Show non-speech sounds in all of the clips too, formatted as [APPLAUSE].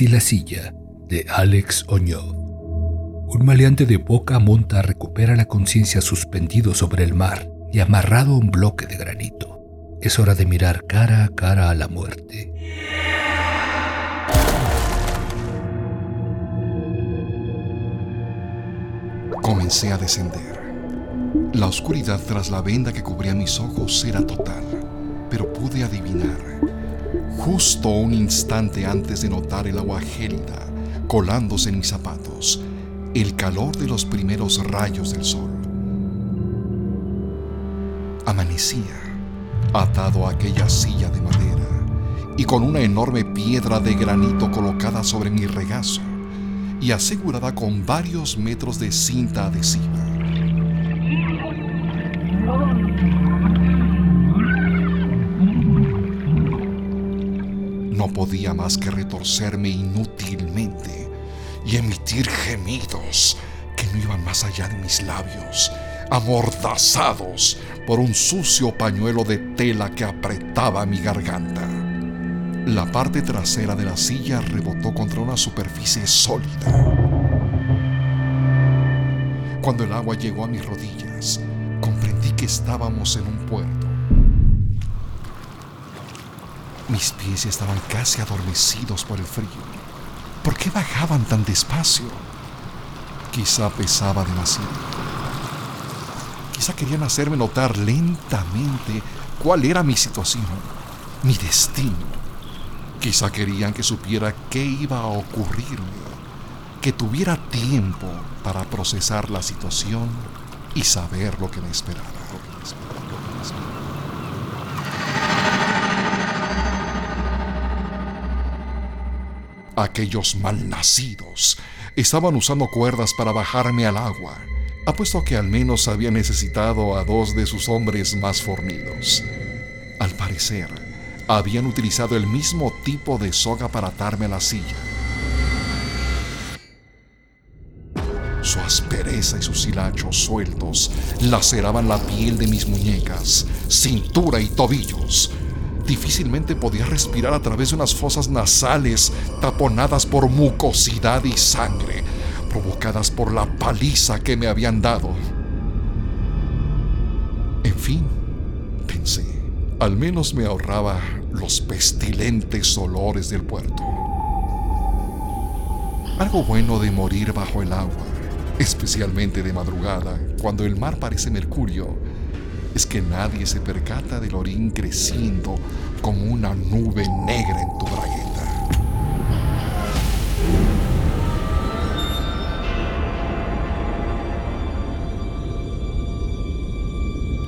Y la silla de Alex Oñoz. Un maleante de poca monta recupera la conciencia suspendido sobre el mar y amarrado a un bloque de granito. Es hora de mirar cara a cara a la muerte. Comencé a descender. La oscuridad tras la venda que cubría mis ojos era total, pero pude adivinar, justo un instante antes de notar el agua gélida colándose en mis zapatos, el calor de los primeros rayos del sol. Amanecía atado a aquella silla de madera y con una enorme piedra de granito colocada sobre mi regazo y asegurada con varios metros de cinta adhesiva. No podía más que retorcerme inútilmente y emitir gemidos que no iban más allá de mis labios, amordazados por un sucio pañuelo de tela que apretaba mi garganta. La parte trasera de la silla rebotó contra una superficie sólida. Cuando el agua llegó a mis rodillas, comprendí que estábamos en un puerto. Mis pies estaban casi adormecidos por el frío. ¿Por qué bajaban tan despacio? Quizá pesaba demasiado. Quizá querían hacerme notar lentamente cuál era mi situación, mi destino. Quizá querían que supiera qué iba a ocurrirme, que tuviera tiempo para procesar la situación y saber lo que me esperaba. Aquellos malnacidos estaban usando cuerdas para bajarme al agua. Apuesto que al menos había necesitado a dos de sus hombres más fornidos. Al parecer, habían utilizado el mismo tipo de soga para atarme a la silla. Su aspereza y sus hilachos sueltos laceraban la piel de mis muñecas, cintura y tobillos. Difícilmente podía respirar a través de unas fosas nasales taponadas por mucosidad y sangre, provocadas por la paliza que me habían dado. En fin, pensé, al menos me ahorraba los pestilentes olores del puerto. Algo bueno de morir bajo el agua, especialmente de madrugada, cuando el mar parece mercurio, es que nadie se percata del orín creciendo como una nube negra en tu bragueta.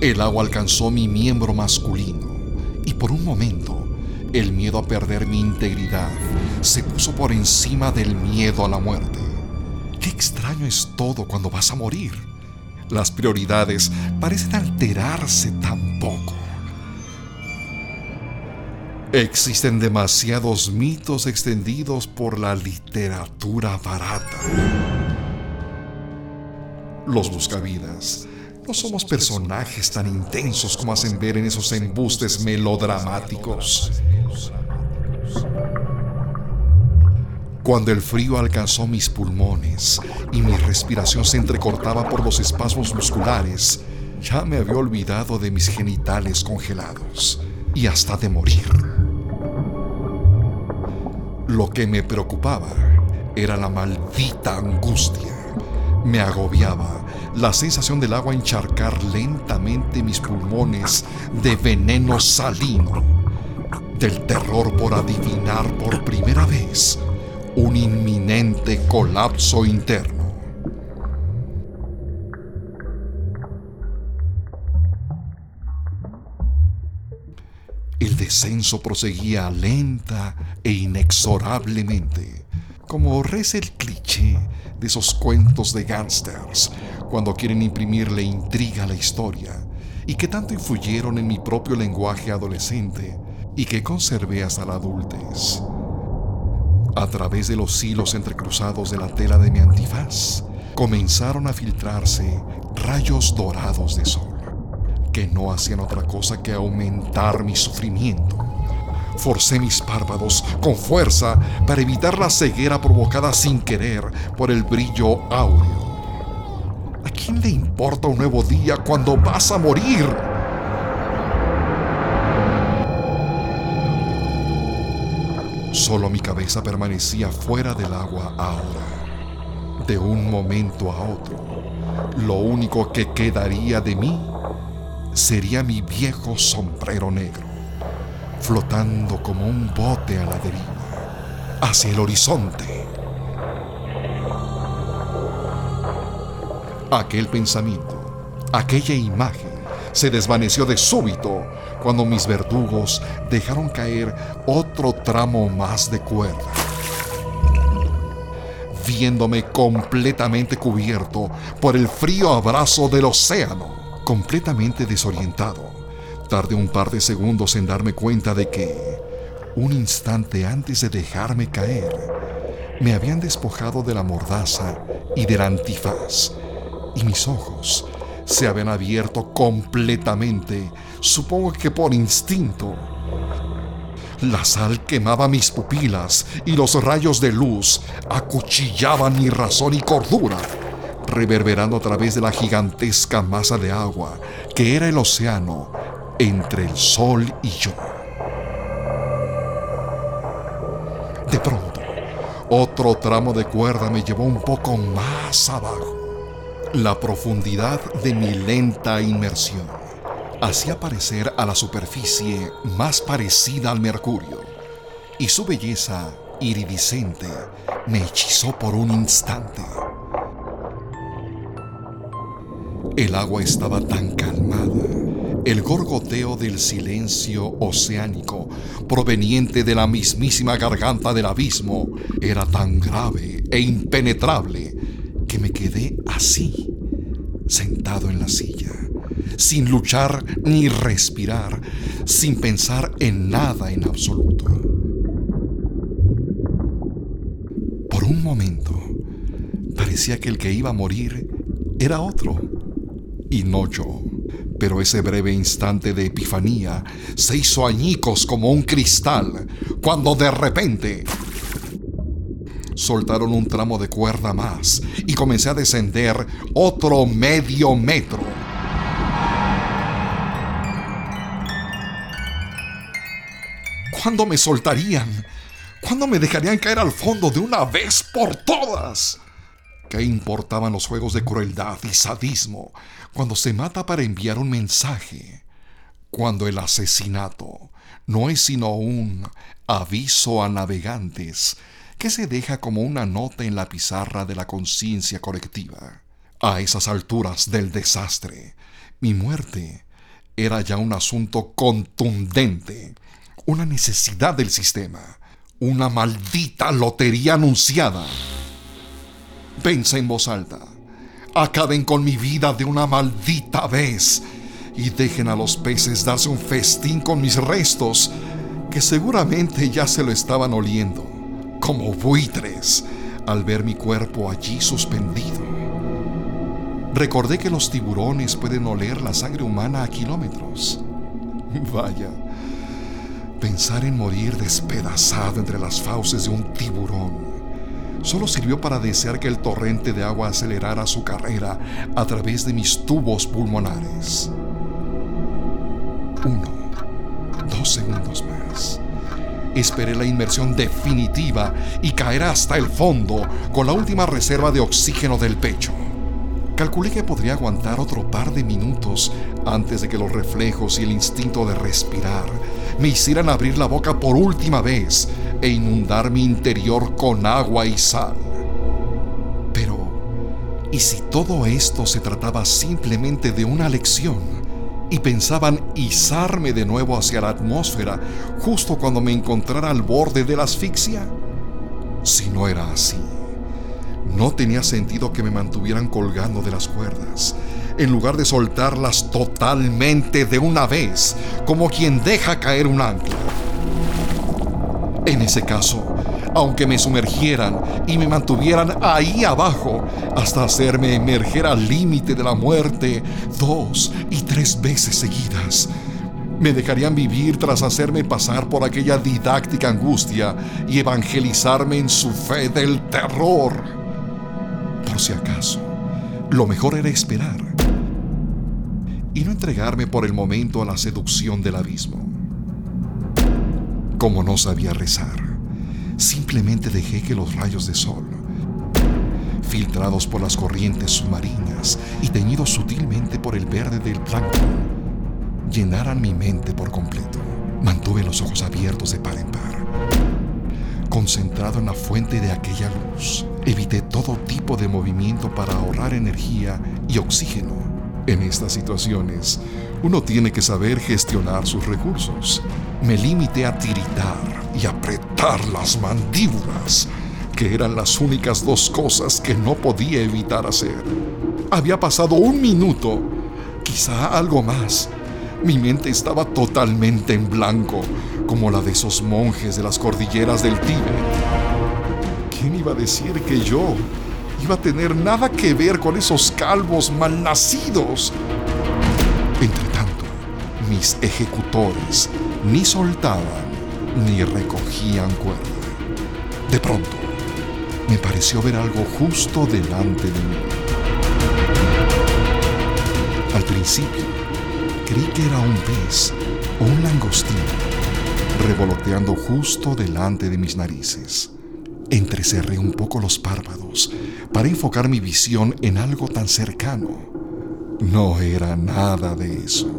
El agua alcanzó mi miembro masculino y por un momento el miedo a perder mi integridad se puso por encima del miedo a la muerte. Qué extraño es todo cuando vas a morir. Las prioridades parecen alterarse tan poco. Existen demasiados mitos extendidos por la literatura barata. Los buscavidas no somos personajes tan intensos como hacen ver en esos embustes melodramáticos. Cuando el frío alcanzó mis pulmones y mi respiración se entrecortaba por los espasmos musculares, ya me había olvidado de mis genitales congelados y hasta de morir. Lo que me preocupaba era la maldita angustia. Me agobiaba la sensación del agua encharcar lentamente mis pulmones de veneno salino, del terror por adivinar por primera vez un inminente colapso interno. El descenso proseguía lenta e inexorablemente, como reza el cliché de esos cuentos de gángsters cuando quieren imprimirle intriga a la historia y que tanto influyeron en mi propio lenguaje adolescente y que conservé hasta la adultez. A través de los hilos entrecruzados de la tela de mi antifaz, comenzaron a filtrarse rayos dorados de sol, que no hacían otra cosa que aumentar mi sufrimiento. Forcé mis párpados con fuerza para evitar la ceguera provocada sin querer por el brillo áureo. ¿A quién le importa un nuevo día cuando vas a morir? Solo mi cabeza permanecía fuera del agua ahora. De un momento a otro, lo único que quedaría de mí sería mi viejo sombrero negro, flotando como un bote a la deriva, hacia el horizonte. Aquel pensamiento, aquella imagen, se desvaneció de súbito cuando mis verdugos dejaron caer otro tramo más de cuerda. Viéndome completamente cubierto por el frío abrazo del océano completamente desorientado. Tardé un par de segundos en darme cuenta de que, un instante antes de dejarme caer, me habían despojado de la mordaza y del antifaz, y mis ojos se habían abierto completamente, supongo que por instinto. La sal quemaba mis pupilas y los rayos de luz acuchillaban mi razón y cordura reverberando a través de la gigantesca masa de agua que era el océano entre el sol y yo. De pronto, otro tramo de cuerda me llevó un poco más abajo. La profundidad de mi lenta inmersión hacía parecer a la superficie más parecida al mercurio, y su belleza iridiscente me hechizó por un instante. El agua estaba tan calmada. El gorgoteo del silencio oceánico, proveniente de la mismísima garganta del abismo, era tan grave e impenetrable que me quedé así, sentado en la silla, sin luchar ni respirar, sin pensar en nada en absoluto. Por un momento, parecía que el que iba a morir era otro y no yo. Pero ese breve instante de epifanía se hizo añicos como un cristal, cuando de repente soltaron un tramo de cuerda más y comencé a descender otro medio metro. ¿Cuándo me soltarían? ¿Cuándo me dejarían caer al fondo de una vez por todas? ¿Qué importaban los juegos de crueldad y sadismo cuando se mata para enviar un mensaje? Cuando el asesinato no es sino un aviso a navegantes que se deja como una nota en la pizarra de la conciencia colectiva. A esas alturas del desastre, mi muerte era ya un asunto contundente, una necesidad del sistema, una maldita lotería anunciada. Pensa en voz alta. Acaben con mi vida de una maldita vez y dejen a los peces darse un festín con mis restos, que seguramente ya se lo estaban oliendo, como buitres, al ver mi cuerpo allí suspendido. Recordé que los tiburones pueden oler la sangre humana a kilómetros. Vaya, pensar en morir despedazado entre las fauces de un tiburón solo sirvió para desear que el torrente de agua acelerara su carrera a través de mis tubos pulmonares. Uno, dos segundos más. Esperé la inmersión definitiva y caer hasta el fondo con la última reserva de oxígeno del pecho. Calculé que podría aguantar otro par de minutos antes de que los reflejos y el instinto de respirar me hicieran abrir la boca por última vez e inundar mi interior con agua y sal. Pero, ¿y si todo esto se trataba simplemente de una lección y pensaban izarme de nuevo hacia la atmósfera justo cuando me encontrara al borde de la asfixia? Si no era así, no tenía sentido que me mantuvieran colgando de las cuerdas, en lugar de soltarlas totalmente de una vez, como quien deja caer un ancla. En ese caso, aunque me sumergieran y me mantuvieran ahí abajo hasta hacerme emerger al límite de la muerte dos y tres veces seguidas, me dejarían vivir tras hacerme pasar por aquella didáctica angustia y evangelizarme en su fe del terror. Por si acaso, lo mejor era esperar y no entregarme por el momento a la seducción del abismo. Como no sabía rezar, simplemente dejé que los rayos de sol, filtrados por las corrientes submarinas y teñidos sutilmente por el verde del plancton, llenaran mi mente por completo. Mantuve los ojos abiertos de par en par. Concentrado en la fuente de aquella luz, evité todo tipo de movimiento para ahorrar energía y oxígeno. En estas situaciones, uno tiene que saber gestionar sus recursos. Me limité a tiritar y apretar las mandíbulas, que eran las únicas dos cosas que no podía evitar hacer. Había pasado un minuto, quizá algo más, mi mente estaba totalmente en blanco, como la de esos monjes de las cordilleras del Tíbet. ¿Quién iba a decir que yo iba a tener nada que ver con esos calvos malnacidos? Entre tanto, mis ejecutores ni soltaban ni recogían cuerda. De pronto, me pareció ver algo justo delante de mí. Al principio, Creí que era un pez o un langostino revoloteando justo delante de mis narices. Entrecerré un poco los párpados para enfocar mi visión en algo tan cercano. No era nada de eso.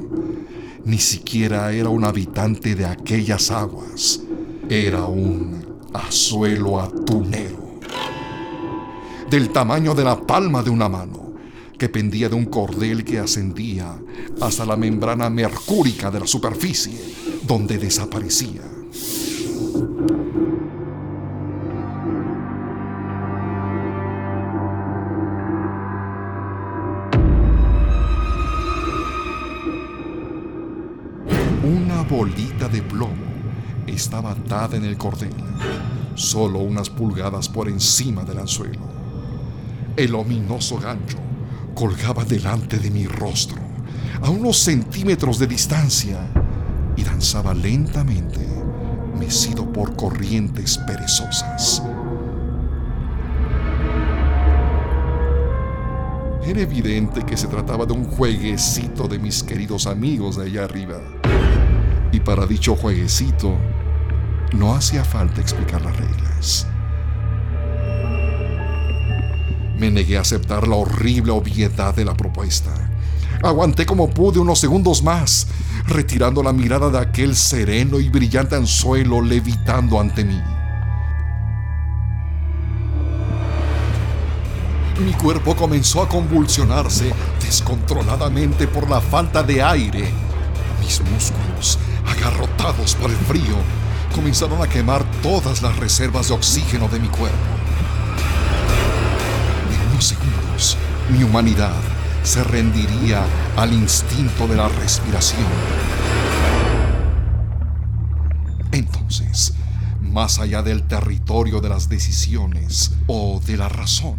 Ni siquiera era un habitante de aquellas aguas. Era un azuelo atunero. Del tamaño de la palma de una mano que pendía de un cordel que ascendía hasta la membrana mercúrica de la superficie, donde desaparecía. Bolita de plomo estaba atada en el cordel, solo unas pulgadas por encima del anzuelo. El ominoso gancho colgaba delante de mi rostro, a unos centímetros de distancia, y danzaba lentamente, mecido por corrientes perezosas. Era evidente que se trataba de un jueguecito de mis queridos amigos de allá arriba. Para dicho jueguecito, no hacía falta explicar las reglas. Me negué a aceptar la horrible obviedad de la propuesta. Aguanté como pude unos segundos más, retirando la mirada de aquel sereno y brillante anzuelo levitando ante mí. Mi cuerpo comenzó a convulsionarse descontroladamente por la falta de aire. Mis músculos, agarrotados por el frío, comenzaron a quemar todas las reservas de oxígeno de mi cuerpo segundos, mi humanidad se rendiría al instinto de la respiración. Entonces, más allá del territorio de las decisiones o de la razón,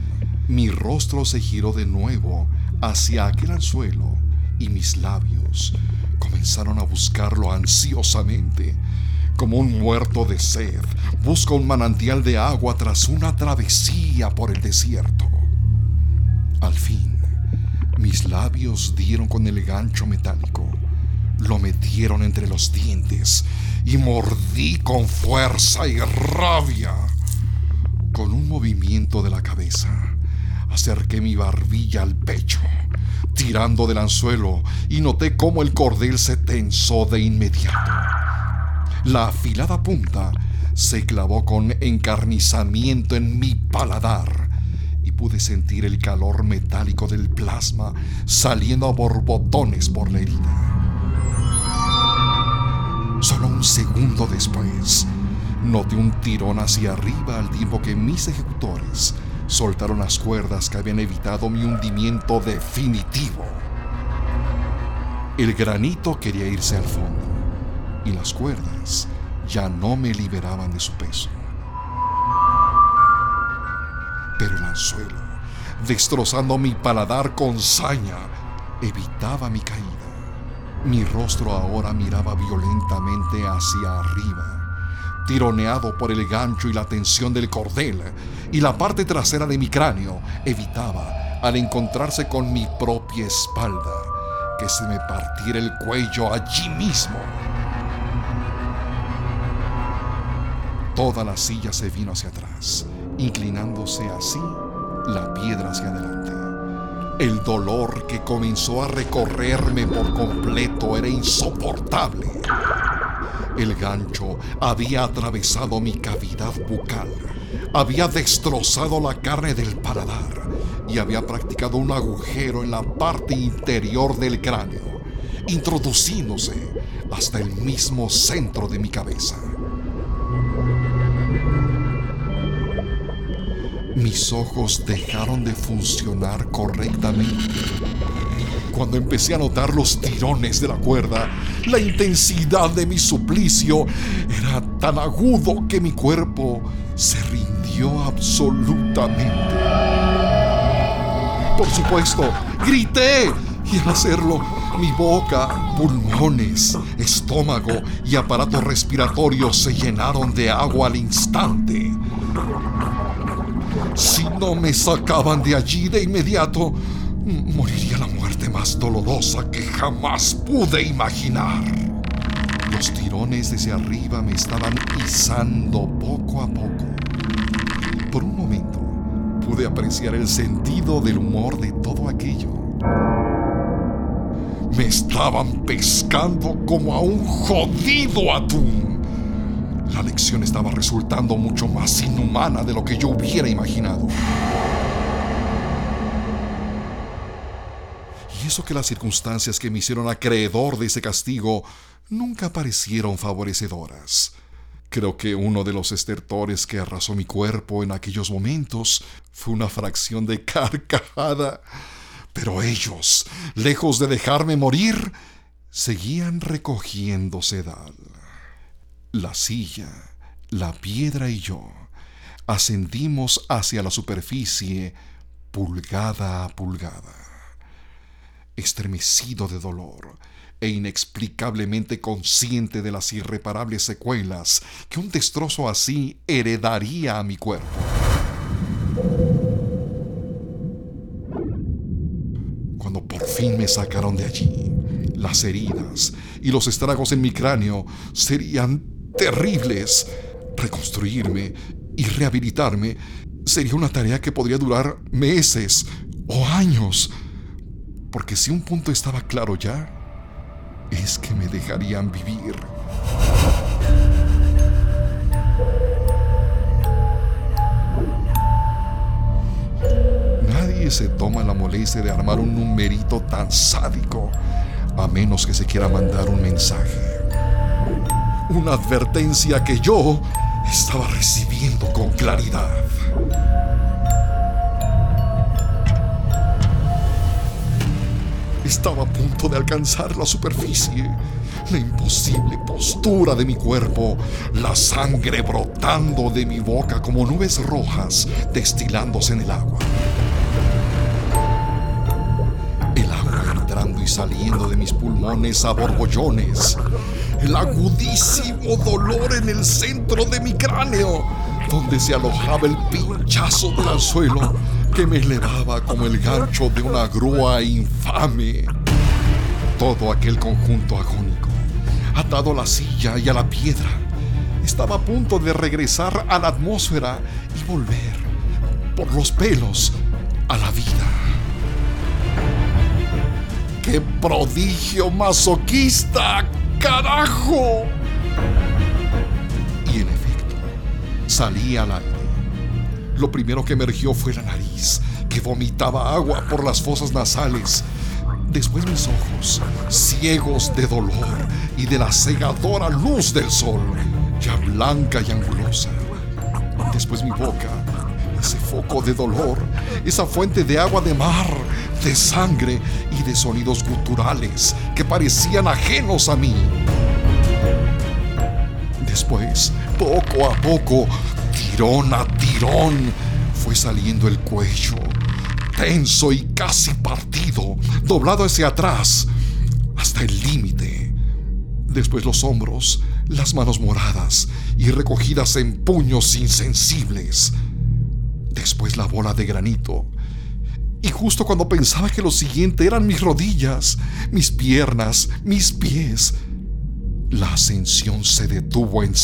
mi rostro se giró de nuevo hacia aquel anzuelo y mis labios comenzaron a buscarlo ansiosamente, como un muerto de sed busca un manantial de agua tras una travesía por el desierto. Al fin, mis labios dieron con el gancho metálico, lo metieron entre los dientes y mordí con fuerza y rabia. Con un movimiento de la cabeza, acerqué mi barbilla al pecho, tirando del anzuelo, y noté cómo el cordel se tensó de inmediato. La afilada punta se clavó con encarnizamiento en mi paladar pude sentir el calor metálico del plasma saliendo a borbotones por la herida. Solo un segundo después, noté un tirón hacia arriba al tiempo que mis ejecutores soltaron las cuerdas que habían evitado mi hundimiento definitivo. El granito quería irse al fondo y las cuerdas ya no me liberaban de su peso pero el anzuelo, destrozando mi paladar con saña, evitaba mi caída. Mi rostro ahora miraba violentamente hacia arriba, tironeado por el gancho y la tensión del cordel, y la parte trasera de mi cráneo evitaba, al encontrarse con mi propia espalda, que se me partiera el cuello allí mismo. Toda la silla se vino hacia atrás, inclinándose así la piedra hacia adelante. El dolor que comenzó a recorrerme por completo era insoportable. El gancho había atravesado mi cavidad bucal, había destrozado la carne del paladar y había practicado un agujero en la parte interior del cráneo, introduciéndose hasta el mismo centro de mi cabeza. mis ojos dejaron de funcionar correctamente. Cuando empecé a notar los tirones de la cuerda, la intensidad de mi suplicio era tan agudo que mi cuerpo se rindió absolutamente. Por supuesto, grité y al hacerlo, mi boca, pulmones, estómago y aparato respiratorio se llenaron de agua al instante. Si no me sacaban de allí de inmediato, moriría la muerte más dolorosa que jamás pude imaginar. Los tirones desde arriba me estaban izando poco a poco. Por un momento pude apreciar el sentido del humor de todo aquello. Me estaban pescando como a un jodido atún. La lección estaba resultando mucho más inhumana de lo que yo hubiera imaginado. Y eso que las circunstancias que me hicieron acreedor de ese castigo nunca parecieron favorecedoras. Creo que uno de los estertores que arrasó mi cuerpo en aquellos momentos fue una fracción de [LAUGHS] carcajada. Pero ellos, lejos de dejarme morir, seguían recogiendo sedal. La silla, la piedra y yo ascendimos hacia la superficie pulgada a pulgada. Estremecido de dolor e inexplicablemente consciente de las irreparables secuelas que un destrozo así heredaría a mi cuerpo. Cuando por fin me sacaron de allí, las heridas y los estragos en mi cráneo serían terribles. Reconstruirme y rehabilitarme sería una tarea que podría durar meses o años. Porque si un punto estaba claro ya, es que me dejarían vivir. Nadie se toma la molestia de armar un numerito tan sádico, a menos que se quiera mandar un mensaje una advertencia que yo estaba recibiendo con claridad. Estaba a punto de alcanzar la superficie, la imposible postura de mi cuerpo, la sangre brotando de mi boca como nubes rojas destilándose en el agua. El agua entrando y saliendo de mis pulmones a borbollones el agudísimo dolor en el centro de mi cráneo, donde se alojaba el pinchazo del anzuelo que me elevaba como el gancho de una grúa infame. Todo aquel conjunto agónico, atado a la silla y a la piedra, estaba a punto de regresar a la atmósfera y volver, por los pelos, a la vida. ¡Qué prodigio masoquista! carajo! Y en efecto, salí al aire. Lo primero que emergió fue la nariz, que vomitaba agua por las fosas nasales. Después mis ojos, ciegos de dolor y de la cegadora luz del sol, ya blanca y angulosa. Después mi boca, ese foco de dolor, esa fuente de agua de mar, de sangre y de sonidos guturales que parecían ajenos a mí. Después, poco a poco, tirón a tirón, fue saliendo el cuello, tenso y casi partido, doblado hacia atrás, hasta el límite Después los hombros, las manos moradas y recogidas en puños insensibles. Después la bola de granito. Y justo cuando pensaba que lo siguiente eran mis rodillas, mis piernas, mis pies, la ascensión se detuvo en.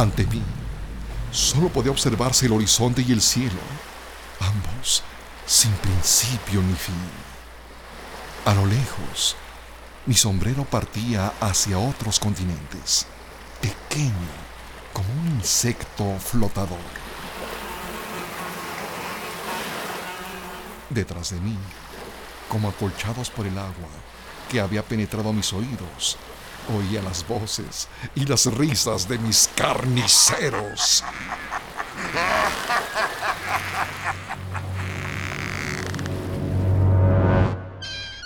Ante mí, solo podía observarse el horizonte y el cielo, ambos sin principio ni fin. A lo lejos, mi sombrero partía hacia otros continentes, pequeño como un insecto flotador. Detrás de mí, como acolchados por el agua que había penetrado mis oídos, oía las voces y las risas de mis carniceros.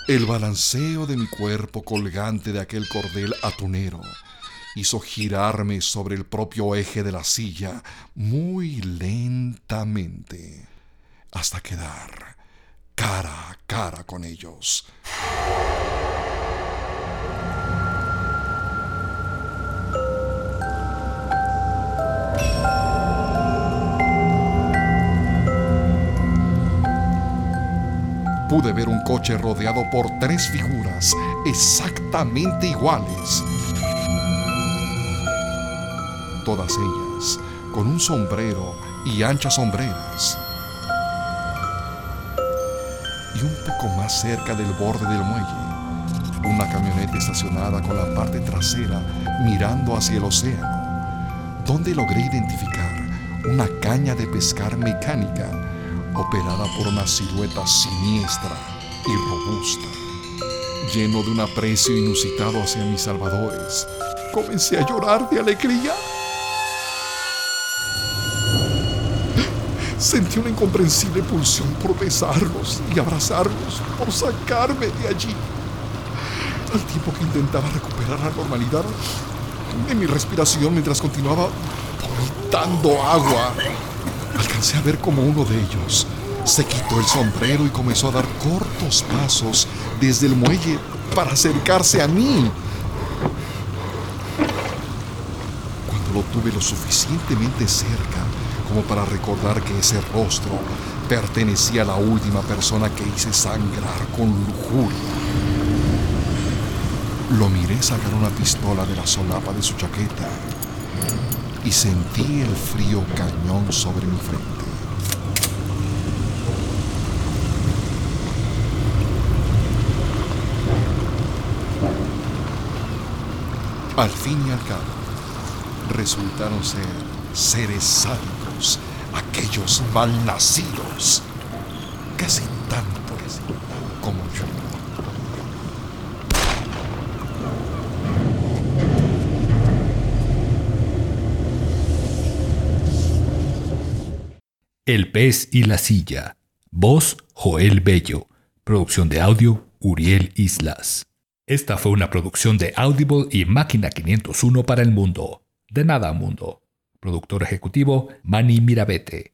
El balanceo de mi cuerpo colgante de aquel cordel atunero hizo girarme sobre el propio eje de la silla muy lentamente hasta quedar cara a cara con ellos. Pude ver un coche rodeado por tres figuras exactamente iguales. Todas ellas con un sombrero y anchas sombreras. Y un poco más cerca del borde del muelle, una camioneta estacionada con la parte trasera mirando hacia el océano, donde logré identificar una caña de pescar mecánica operada por una silueta siniestra y robusta. Lleno de un aprecio inusitado hacia mis salvadores, comencé a llorar de alegría. Sentí una incomprensible pulsión por besarlos y abrazarlos, por sacarme de allí. Al tiempo que intentaba recuperar la normalidad en mi respiración mientras continuaba vomitando agua alcancé a ver como uno de ellos se quitó el sombrero y comenzó a dar cortos pasos desde el muelle para acercarse a mí. Cuando lo tuve lo suficientemente cerca como para recordar que ese rostro pertenecía a la última persona que hice sangrar con lujuria. Lo miré sacar una pistola de la solapa de su chaqueta y sentí el frío cañón sobre mi frente. Al fin y al cabo, resultaron ser seres sádicos, aquellos malnacidos, casi tanto como yo. El pez y la silla. Voz Joel Bello. Producción de audio Uriel Islas. Esta fue una producción de Audible y Máquina 501 para el mundo. De nada mundo. Productor ejecutivo Manny Mirabete.